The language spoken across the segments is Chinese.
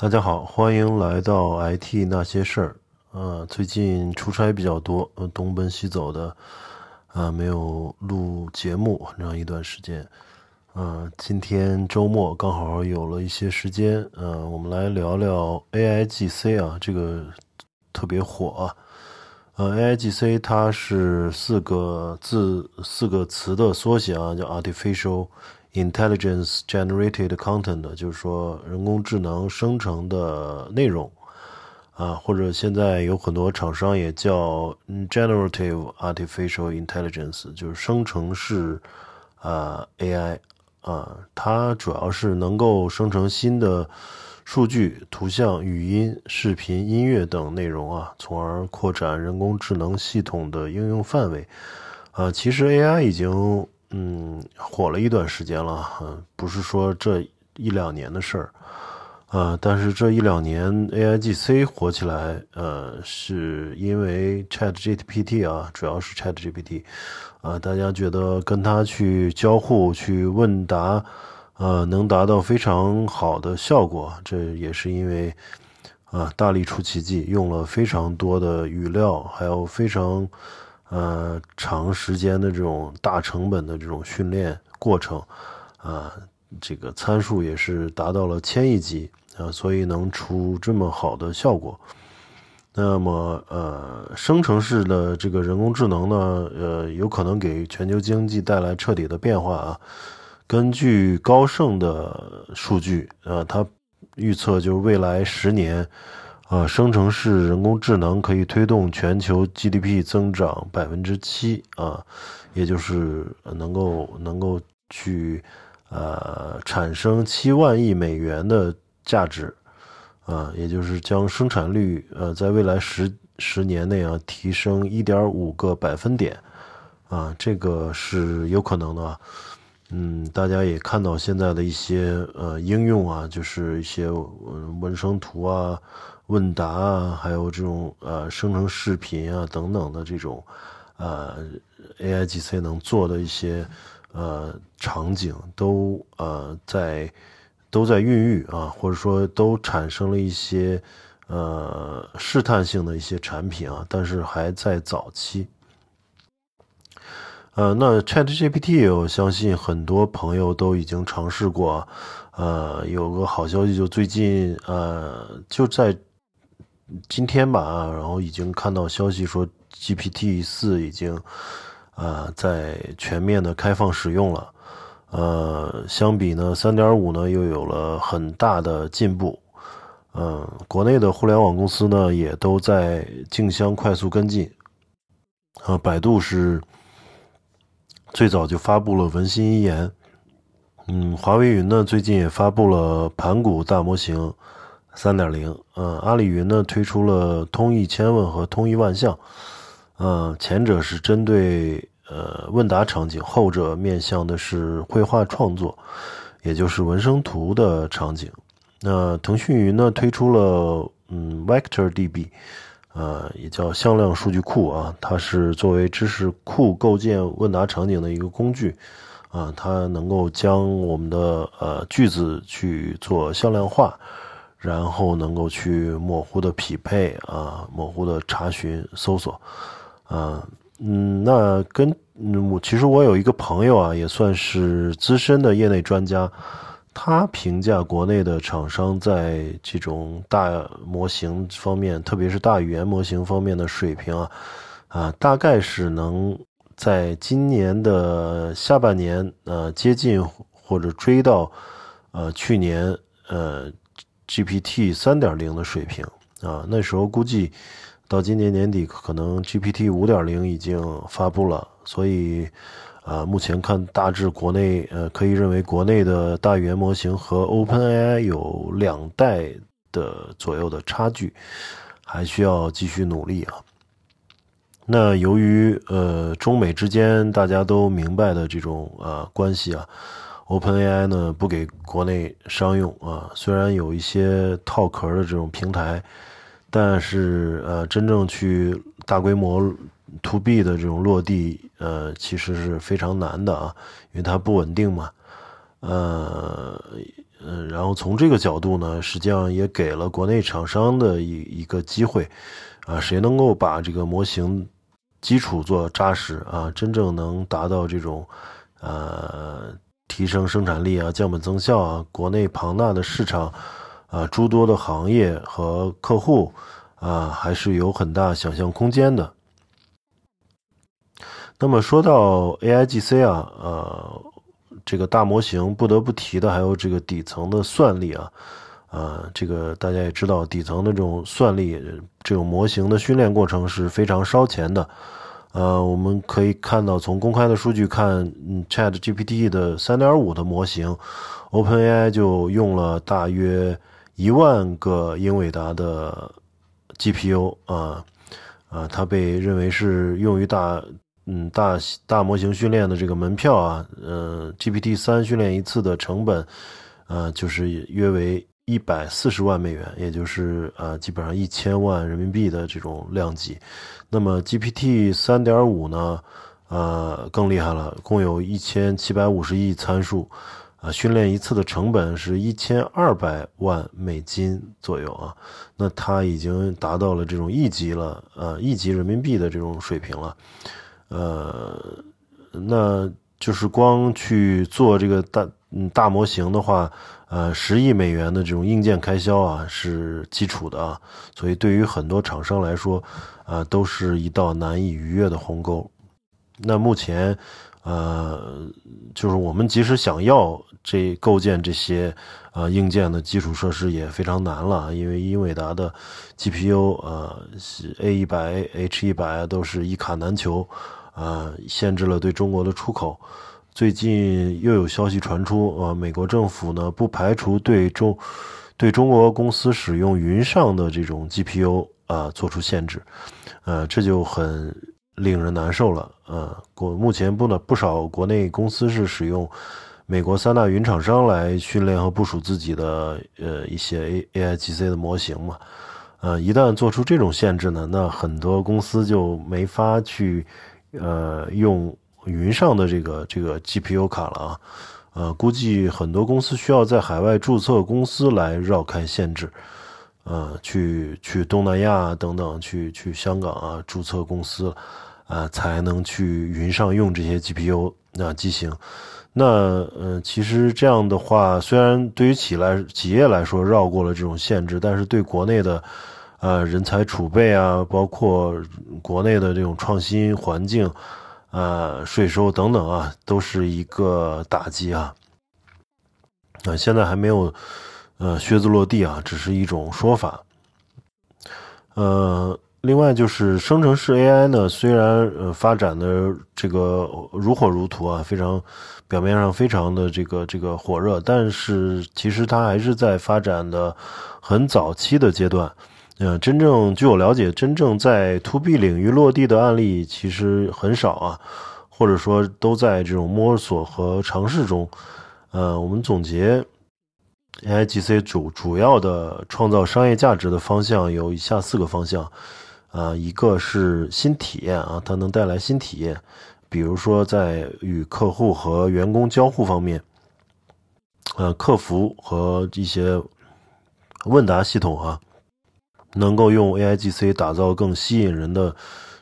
大家好，欢迎来到 IT 那些事儿。呃，最近出差比较多，呃，东奔西走的，啊，没有录节目很长一段时间。呃，今天周末刚好有了一些时间，呃，我们来聊聊 AIGC 啊，这个特别火啊。呃，AIGC 它是四个字、四个词的缩写啊，叫 Artificial。Intelligence generated content，就是说人工智能生成的内容啊，或者现在有很多厂商也叫 generative artificial intelligence，就是生成式啊 AI 啊，它主要是能够生成新的数据、图像、语音、视频、音乐等内容啊，从而扩展人工智能系统的应用范围啊。其实 AI 已经。嗯，火了一段时间了，嗯，不是说这一两年的事儿，啊，但是这一两年 AIGC 火起来，呃，是因为 ChatGPT 啊，主要是 ChatGPT，啊，大家觉得跟它去交互、去问答，呃，能达到非常好的效果，这也是因为，啊，大力出奇迹，用了非常多的语料，还有非常。呃，长时间的这种大成本的这种训练过程，啊，这个参数也是达到了千亿级啊，所以能出这么好的效果。那么，呃，生成式的这个人工智能呢，呃，有可能给全球经济带来彻底的变化啊。根据高盛的数据，呃，他预测就是未来十年。啊，生成式人工智能可以推动全球 GDP 增长百分之七啊，也就是能够能够去呃产生七万亿美元的价值啊，也就是将生产率呃在未来十十年内啊提升一点五个百分点啊，这个是有可能的。嗯，大家也看到现在的一些呃应用啊，就是一些文生图啊、问答啊，还有这种呃生成视频啊等等的这种呃 AIGC 能做的一些呃场景，都呃在都在孕育啊，或者说都产生了一些呃试探性的一些产品啊，但是还在早期。呃，那 ChatGPT 我相信很多朋友都已经尝试过，呃，有个好消息，就最近呃就在今天吧，然后已经看到消息说 GPT 四已经呃在全面的开放使用了，呃，相比呢三点五呢又有了很大的进步，嗯，国内的互联网公司呢也都在竞相快速跟进，啊，百度是。最早就发布了文心一言，嗯，华为云呢最近也发布了盘古大模型三点零，嗯，阿里云呢推出了通义千问和通义万象，嗯，前者是针对呃问答场景，后者面向的是绘画创作，也就是文生图的场景。那腾讯云呢推出了嗯 Vector DB。呃，也叫向量数据库啊，它是作为知识库构建问答场景的一个工具，啊，它能够将我们的呃句子去做向量化，然后能够去模糊的匹配啊，模糊的查询搜索，啊，嗯，那跟嗯我其实我有一个朋友啊，也算是资深的业内专家。他评价国内的厂商在这种大模型方面，特别是大语言模型方面的水平啊，啊，大概是能在今年的下半年，呃，接近或者追到，呃，去年呃 GPT 三点零的水平啊。那时候估计到今年年底，可能 GPT 五点零已经发布了，所以。啊，目前看大致国内，呃，可以认为国内的大语言模型和 OpenAI 有两代的左右的差距，还需要继续努力啊。那由于呃中美之间大家都明白的这种啊关系啊，OpenAI 呢不给国内商用啊，虽然有一些套壳的这种平台，但是呃真正去大规模。To B 的这种落地，呃，其实是非常难的啊，因为它不稳定嘛。呃，嗯，然后从这个角度呢，实际上也给了国内厂商的一一个机会，啊，谁能够把这个模型基础做扎实啊，真正能达到这种，呃，提升生产力啊，降本增效啊，国内庞大的市场，啊，诸多的行业和客户，啊，还是有很大想象空间的。那么说到 A I G C 啊，呃。这个大模型不得不提的还有这个底层的算力啊，啊，这个大家也知道，底层的这种算力，这种模型的训练过程是非常烧钱的。呃，我们可以看到，从公开的数据看，嗯，Chat GPT 的3.5的模型，OpenAI 就用了大约一万个英伟达的 GPU 啊，啊，它被认为是用于大。嗯，大大模型训练的这个门票啊，呃，GPT 三训练一次的成本，呃，就是约为一百四十万美元，也就是呃，基本上一千万人民币的这种量级。那么 GPT 三点五呢，呃，更厉害了，共有一千七百五十亿参数，啊，训练一次的成本是一千二百万美金左右啊。那它已经达到了这种亿级了，呃，亿级人民币的这种水平了。呃，那就是光去做这个大嗯大模型的话，呃，十亿美元的这种硬件开销啊是基础的啊，所以对于很多厂商来说，啊，都是一道难以逾越的鸿沟。那目前，呃，就是我们即使想要这构建这些啊硬件的基础设施也非常难了，因为英伟达的 GPU 呃 A 一百 H 一百都是一卡难求。啊，限制了对中国的出口。最近又有消息传出，啊，美国政府呢不排除对中对中国公司使用云上的这种 GPU 啊做出限制。呃，这就很令人难受了。呃，国目前不呢不少国内公司是使用美国三大云厂商来训练和部署自己的呃一些 A AI G C 的模型嘛。呃，一旦做出这种限制呢，那很多公司就没法去。呃，用云上的这个这个 GPU 卡了啊，呃，估计很多公司需要在海外注册公司来绕开限制，呃，去去东南亚等等，去去香港啊注册公司，啊，才能去云上用这些 GPU 那机型。那呃，其实这样的话，虽然对于企来企业来说绕过了这种限制，但是对国内的。呃，人才储备啊，包括国内的这种创新环境，呃，税收等等啊，都是一个打击啊。啊，现在还没有呃靴子落地啊，只是一种说法。呃，另外就是生成式 AI 呢，虽然呃发展的这个如火如荼啊，非常表面上非常的这个这个火热，但是其实它还是在发展的很早期的阶段。嗯，真正据我了解，真正在 To B 领域落地的案例其实很少啊，或者说都在这种摸索和尝试中。呃，我们总结 AI GC 主主要的创造商业价值的方向有以下四个方向，啊，一个是新体验啊，它能带来新体验，比如说在与客户和员工交互方面，呃，客服和一些问答系统啊。能够用 A I G C 打造更吸引人的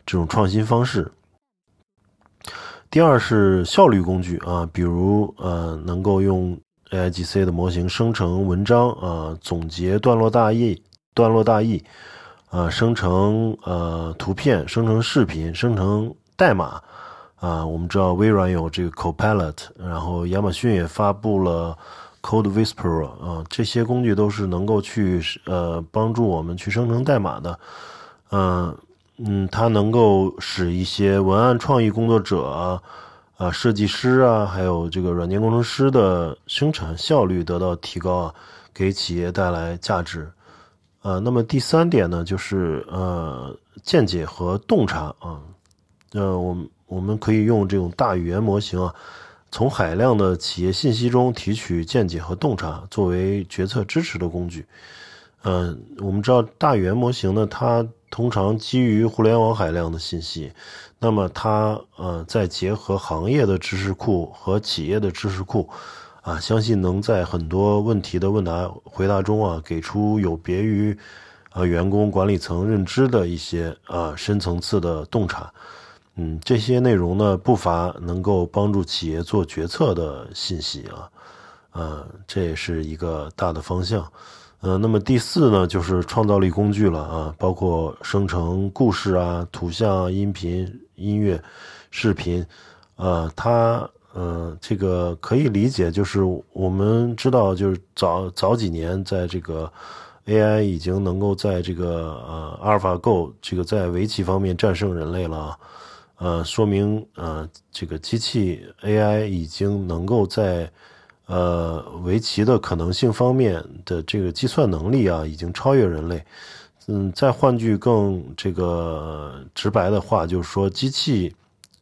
这种创新方式。第二是效率工具啊，比如呃，能够用 A I G C 的模型生成文章啊，总结段落大意、段落大意啊，生成呃图片、生成视频、生成代码啊。我们知道微软有这个 Copilot，然后亚马逊也发布了。Code Whisperer 啊，这些工具都是能够去呃帮助我们去生成代码的，嗯嗯，它能够使一些文案创意工作者啊、啊设计师啊，还有这个软件工程师的生产效率得到提高啊，给企业带来价值。呃，那么第三点呢，就是呃见解和洞察啊，呃，我们我们可以用这种大语言模型啊。从海量的企业信息中提取见解和洞察，作为决策支持的工具。嗯，我们知道大语言模型呢，它通常基于互联网海量的信息，那么它呃再结合行业的知识库和企业的知识库，啊，相信能在很多问题的问答回答中啊，给出有别于啊员工管理层认知的一些啊深层次的洞察。嗯，这些内容呢，不乏能够帮助企业做决策的信息啊，呃，这也是一个大的方向。呃，那么第四呢，就是创造力工具了啊，包括生成故事啊、图像、音频、音乐、视频，呃，它呃，这个可以理解，就是我们知道，就是早早几年在这个 AI 已经能够在这个呃阿尔法 Go 这个在围棋方面战胜人类了。呃，说明呃，这个机器 AI 已经能够在呃围棋的可能性方面的这个计算能力啊，已经超越人类。嗯，再换句更这个直白的话，就是说，机器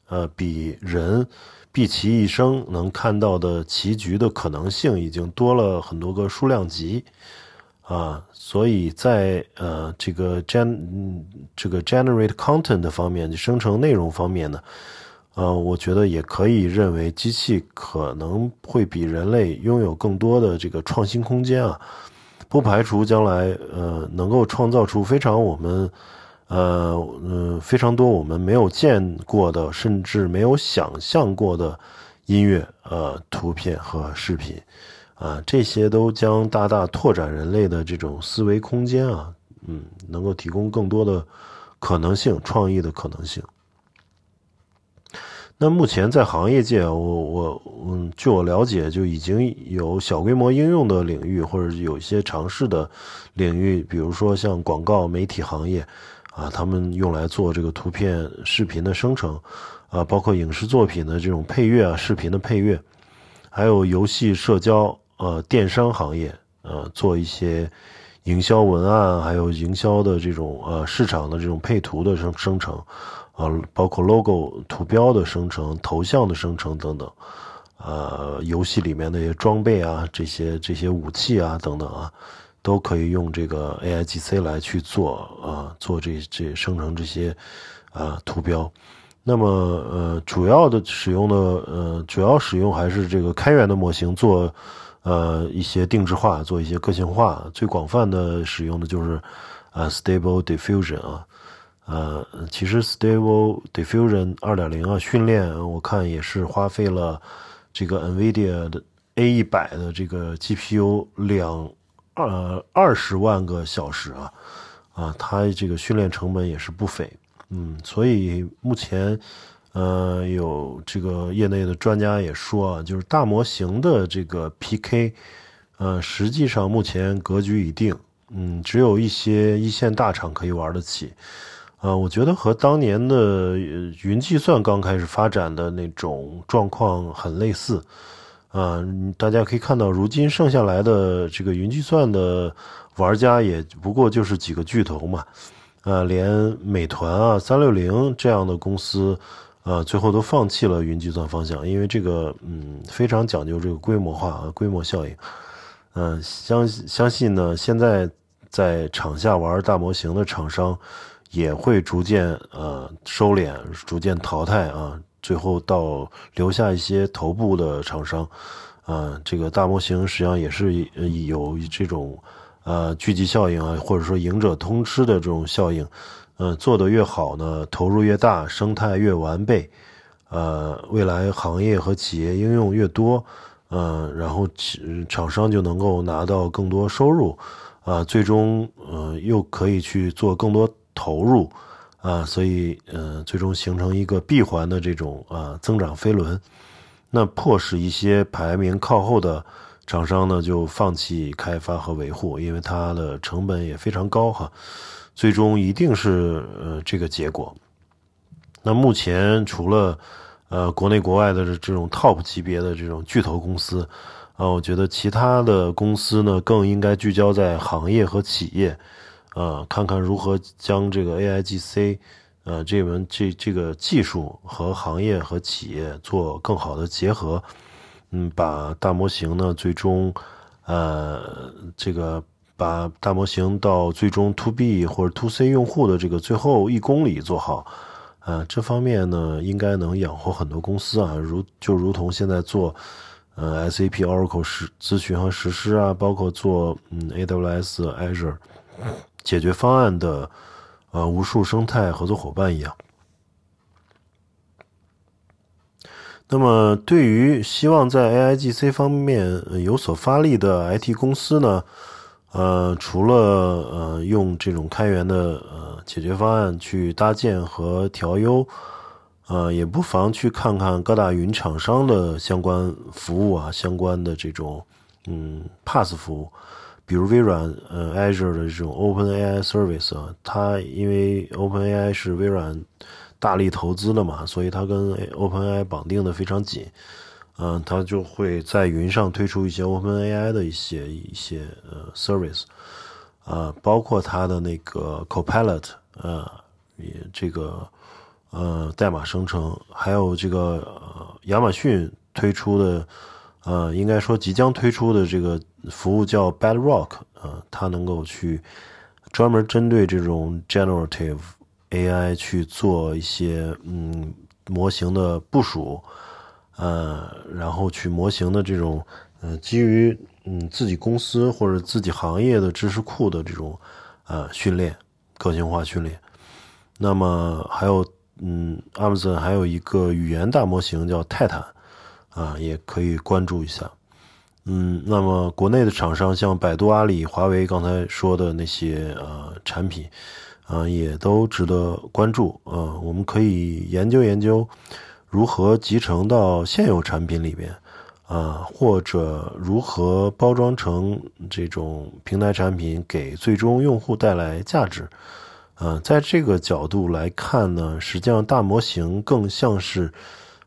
呃比人毕其一生能看到的棋局的可能性，已经多了很多个数量级。啊，所以在呃这个 gen 这个 generate content 方面，就生成内容方面呢，呃，我觉得也可以认为机器可能会比人类拥有更多的这个创新空间啊，不排除将来呃能够创造出非常我们呃嗯非常多我们没有见过的，甚至没有想象过的音乐呃图片和视频。啊，这些都将大大拓展人类的这种思维空间啊，嗯，能够提供更多的可能性、创意的可能性。那目前在行业界，我我嗯，据我了解，就已经有小规模应用的领域，或者有一些尝试的领域，比如说像广告媒体行业啊，他们用来做这个图片、视频的生成啊，包括影视作品的这种配乐啊、视频的配乐，还有游戏、社交。呃，电商行业，呃，做一些营销文案，还有营销的这种呃市场的这种配图的生生成，呃，包括 logo 图标的生成、头像的生成等等，呃，游戏里面的一些装备啊，这些这些武器啊等等啊，都可以用这个 A I G C 来去做啊，做这这生成这些啊图标。那么呃，主要的使用的呃，主要使用还是这个开源的模型做。呃，一些定制化，做一些个性化，最广泛的使用的就是，呃，Stable Diffusion 啊，呃，其实 Stable Diffusion 二点零啊，训练我看也是花费了这个 NVIDIA 的 A 一百的这个 GPU 两呃二十万个小时啊，啊，它这个训练成本也是不菲，嗯，所以目前。呃，有这个业内的专家也说啊，就是大模型的这个 PK，呃，实际上目前格局已定，嗯，只有一些一线大厂可以玩得起，啊，我觉得和当年的云计算刚开始发展的那种状况很类似，啊，大家可以看到，如今剩下来的这个云计算的玩家也不过就是几个巨头嘛，啊，连美团啊、三六零这样的公司。呃，最后都放弃了云计算方向，因为这个嗯非常讲究这个规模化和规模效应。嗯，相相信呢，现在在场下玩大模型的厂商也会逐渐呃收敛，逐渐淘汰啊，最后到留下一些头部的厂商。啊，这个大模型实际上也是有这种呃聚集效应啊，或者说赢者通吃的这种效应。嗯，做得越好呢，投入越大，生态越完备，呃，未来行业和企业应用越多，嗯，然后厂商就能够拿到更多收入，啊，最终呃又可以去做更多投入，啊，所以呃最终形成一个闭环的这种啊增长飞轮，那迫使一些排名靠后的厂商呢就放弃开发和维护，因为它的成本也非常高哈。最终一定是呃这个结果。那目前除了呃国内国外的这种 top 级别的这种巨头公司啊，我觉得其他的公司呢更应该聚焦在行业和企业，呃，看看如何将这个 AIGC 呃这门这这个技术和行业和企业做更好的结合，嗯，把大模型呢最终呃这个。把大模型到最终 To B 或者 To C 用户的这个最后一公里做好，啊，这方面呢应该能养活很多公司啊，如就如同现在做，呃 SAP、Oracle 实咨询和实施啊，包括做嗯 AWS、Azure 解决方案的呃无数生态合作伙伴一样。那么，对于希望在 AIGC 方面有所发力的 IT 公司呢，呃，除了呃用这种开源的呃解决方案去搭建和调优，呃，也不妨去看看各大云厂商的相关服务啊，相关的这种嗯 PaaS 服务，比如微软呃 Azure 的这种 OpenAI Service 啊，它因为 OpenAI 是微软。大力投资了嘛，所以它跟 OpenAI 绑定的非常紧，嗯，它就会在云上推出一些 OpenAI 的一些一些呃 service，啊，包括它的那个 Copilot，呃，也这个呃代码生成，还有这个呃亚马逊推出的，呃，应该说即将推出的这个服务叫 Bedrock，呃，它能够去专门针对这种 generative。AI 去做一些嗯模型的部署，呃，然后去模型的这种呃基于嗯自己公司或者自己行业的知识库的这种呃训练个性化训练。那么还有嗯，Amazon 还有一个语言大模型叫泰坦啊，也可以关注一下。嗯，那么国内的厂商像百度、阿里、华为刚才说的那些呃产品。啊，也都值得关注。呃，我们可以研究研究如何集成到现有产品里边，啊，或者如何包装成这种平台产品，给最终用户带来价值。呃，在这个角度来看呢，实际上大模型更像是，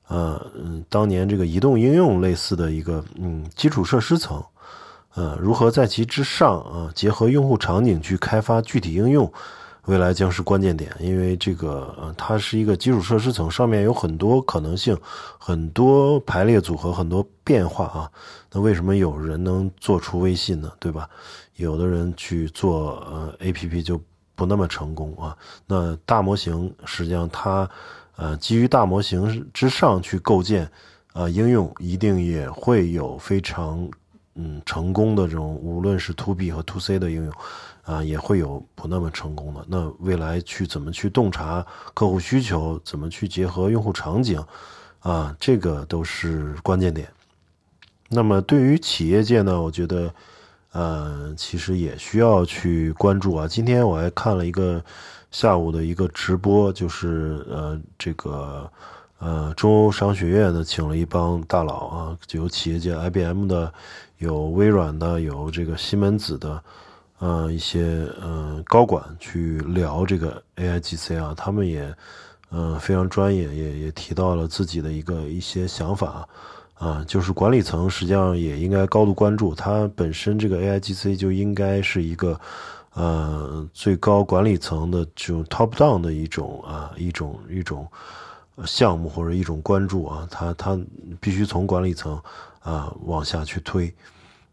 呃，嗯，当年这个移动应用类似的一个嗯基础设施层，呃，如何在其之上啊，结合用户场景去开发具体应用。未来将是关键点，因为这个呃，它是一个基础设施层，上面有很多可能性，很多排列组合，很多变化啊。那为什么有人能做出微信呢？对吧？有的人去做呃 A P P 就不那么成功啊。那大模型实际上它呃基于大模型之上去构建啊应用，一定也会有非常嗯成功的这种，无论是 To B 和 To C 的应用。啊，也会有不那么成功的。那未来去怎么去洞察客户需求，怎么去结合用户场景，啊，这个都是关键点。那么对于企业界呢，我觉得，呃，其实也需要去关注啊。今天我还看了一个下午的一个直播，就是呃，这个呃，中欧商学院呢，请了一帮大佬啊，有企业界 IBM 的，有微软的，有这个西门子的。呃，一些呃高管去聊这个 AIGC 啊，他们也呃非常专业，也也提到了自己的一个一些想法啊，就是管理层实际上也应该高度关注，它本身这个 AIGC 就应该是一个呃最高管理层的这种 top down 的一种啊一种一种项目或者一种关注啊，它它必须从管理层啊往下去推。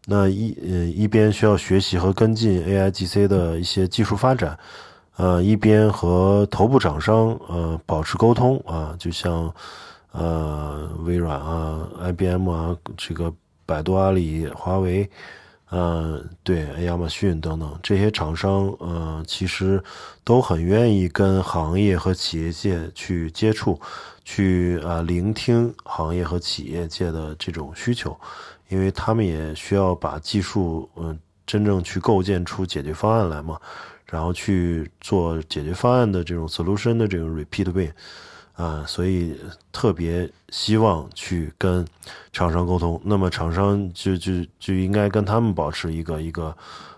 那一呃一边需要学习和跟进 AIGC 的一些技术发展，呃一边和头部厂商呃保持沟通啊，就像呃微软啊、IBM 啊、这个百度、阿里、华为，呃对亚马逊等等这些厂商，呃其实都很愿意跟行业和企业界去接触，去啊聆听行业和企业界的这种需求。因为他们也需要把技术，嗯，真正去构建出解决方案来嘛，然后去做解决方案的这种 solution 的这种 repeat way，啊，所以特别希望去跟厂商沟通。那么厂商就就就应该跟他们保持一个一个，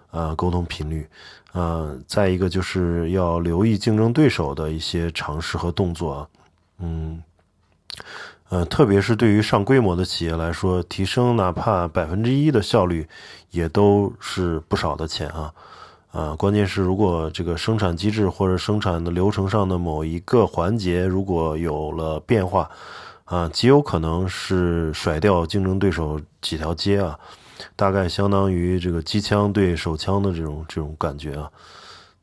呃，沟通频率，啊，再一个就是要留意竞争对手的一些尝试和动作，嗯。呃，特别是对于上规模的企业来说，提升哪怕百分之一的效率，也都是不少的钱啊！啊，关键是如果这个生产机制或者生产的流程上的某一个环节如果有了变化，啊，极有可能是甩掉竞争对手几条街啊！大概相当于这个机枪对手枪的这种这种感觉啊！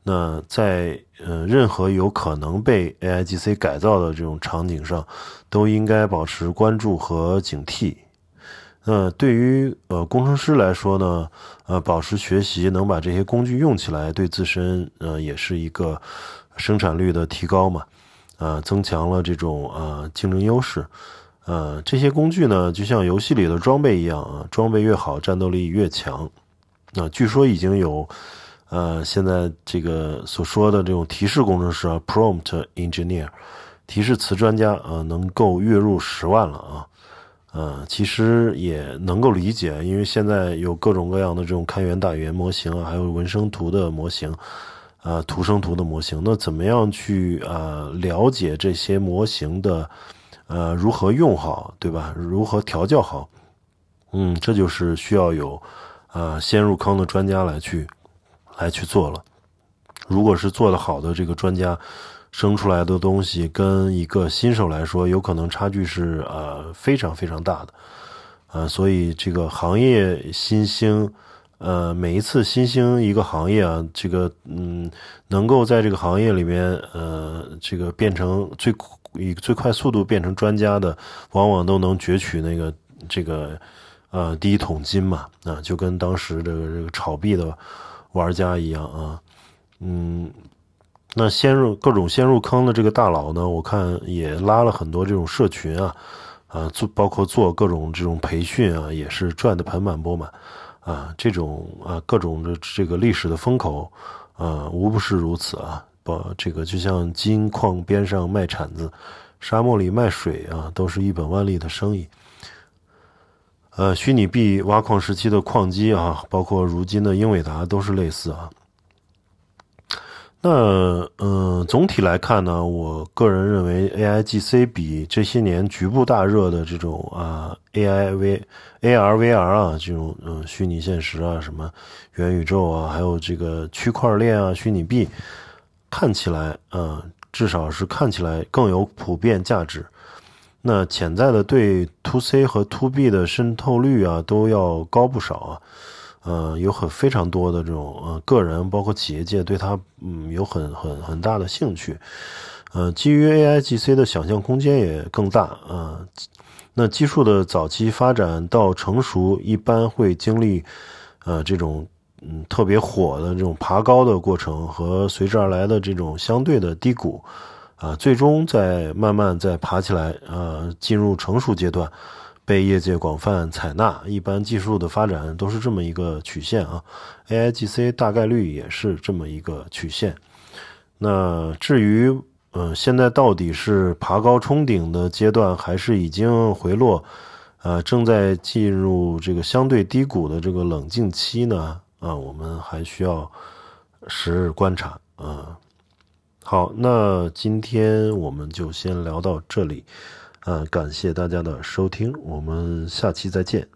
那在呃任何有可能被 AIGC 改造的这种场景上，都应该保持关注和警惕。那对于呃工程师来说呢，呃，保持学习，能把这些工具用起来，对自身呃也是一个生产率的提高嘛，呃，增强了这种呃竞争优势。呃，这些工具呢，就像游戏里的装备一样啊，装备越好，战斗力越强。那据说已经有呃现在这个所说的这种提示工程师啊，prompt engineer，提示词专家啊，能够月入十万了啊。呃，其实也能够理解，因为现在有各种各样的这种开源大语言模型啊，还有文生图的模型，啊，图生图的模型。那怎么样去啊了解这些模型的呃如何用好，对吧？如何调教好？嗯，这就是需要有啊先入坑的专家来去来去做了。如果是做的好的这个专家。生出来的东西跟一个新手来说，有可能差距是呃非常非常大的，呃，所以这个行业新兴，呃，每一次新兴一个行业啊，这个嗯，能够在这个行业里面呃，这个变成最以最快速度变成专家的，往往都能攫取那个这个呃第一桶金嘛，啊，就跟当时这个这个炒币的玩家一样啊，嗯。那先入各种先入坑的这个大佬呢，我看也拉了很多这种社群啊，啊做包括做各种这种培训啊，也是赚的盆满钵满，啊这种啊各种的这个历史的风口，啊无不是如此啊，把这个就像金矿边上卖铲子，沙漠里卖水啊，都是一本万利的生意。呃，虚拟币挖矿时期的矿机啊，包括如今的英伟达都是类似啊。那嗯，总体来看呢，我个人认为 A I G C 比这些年局部大热的这种啊 A I V A R V R 啊这种嗯虚拟现实啊什么元宇宙啊，还有这个区块链啊虚拟币，看起来嗯至少是看起来更有普遍价值。那潜在的对 To C 和 To B 的渗透率啊都要高不少啊。呃，有很非常多的这种呃个人，包括企业界对它嗯有很很很大的兴趣，呃，基于 AI GC 的想象空间也更大啊。那技术的早期发展到成熟，一般会经历呃这种嗯特别火的这种爬高的过程和随之而来的这种相对的低谷啊，最终再慢慢再爬起来啊，进入成熟阶段。被业界广泛采纳，一般技术的发展都是这么一个曲线啊。A I G C 大概率也是这么一个曲线。那至于嗯，现在到底是爬高冲顶的阶段，还是已经回落，呃，正在进入这个相对低谷的这个冷静期呢？啊，我们还需要时日观察啊。好，那今天我们就先聊到这里。呃，感谢大家的收听，我们下期再见。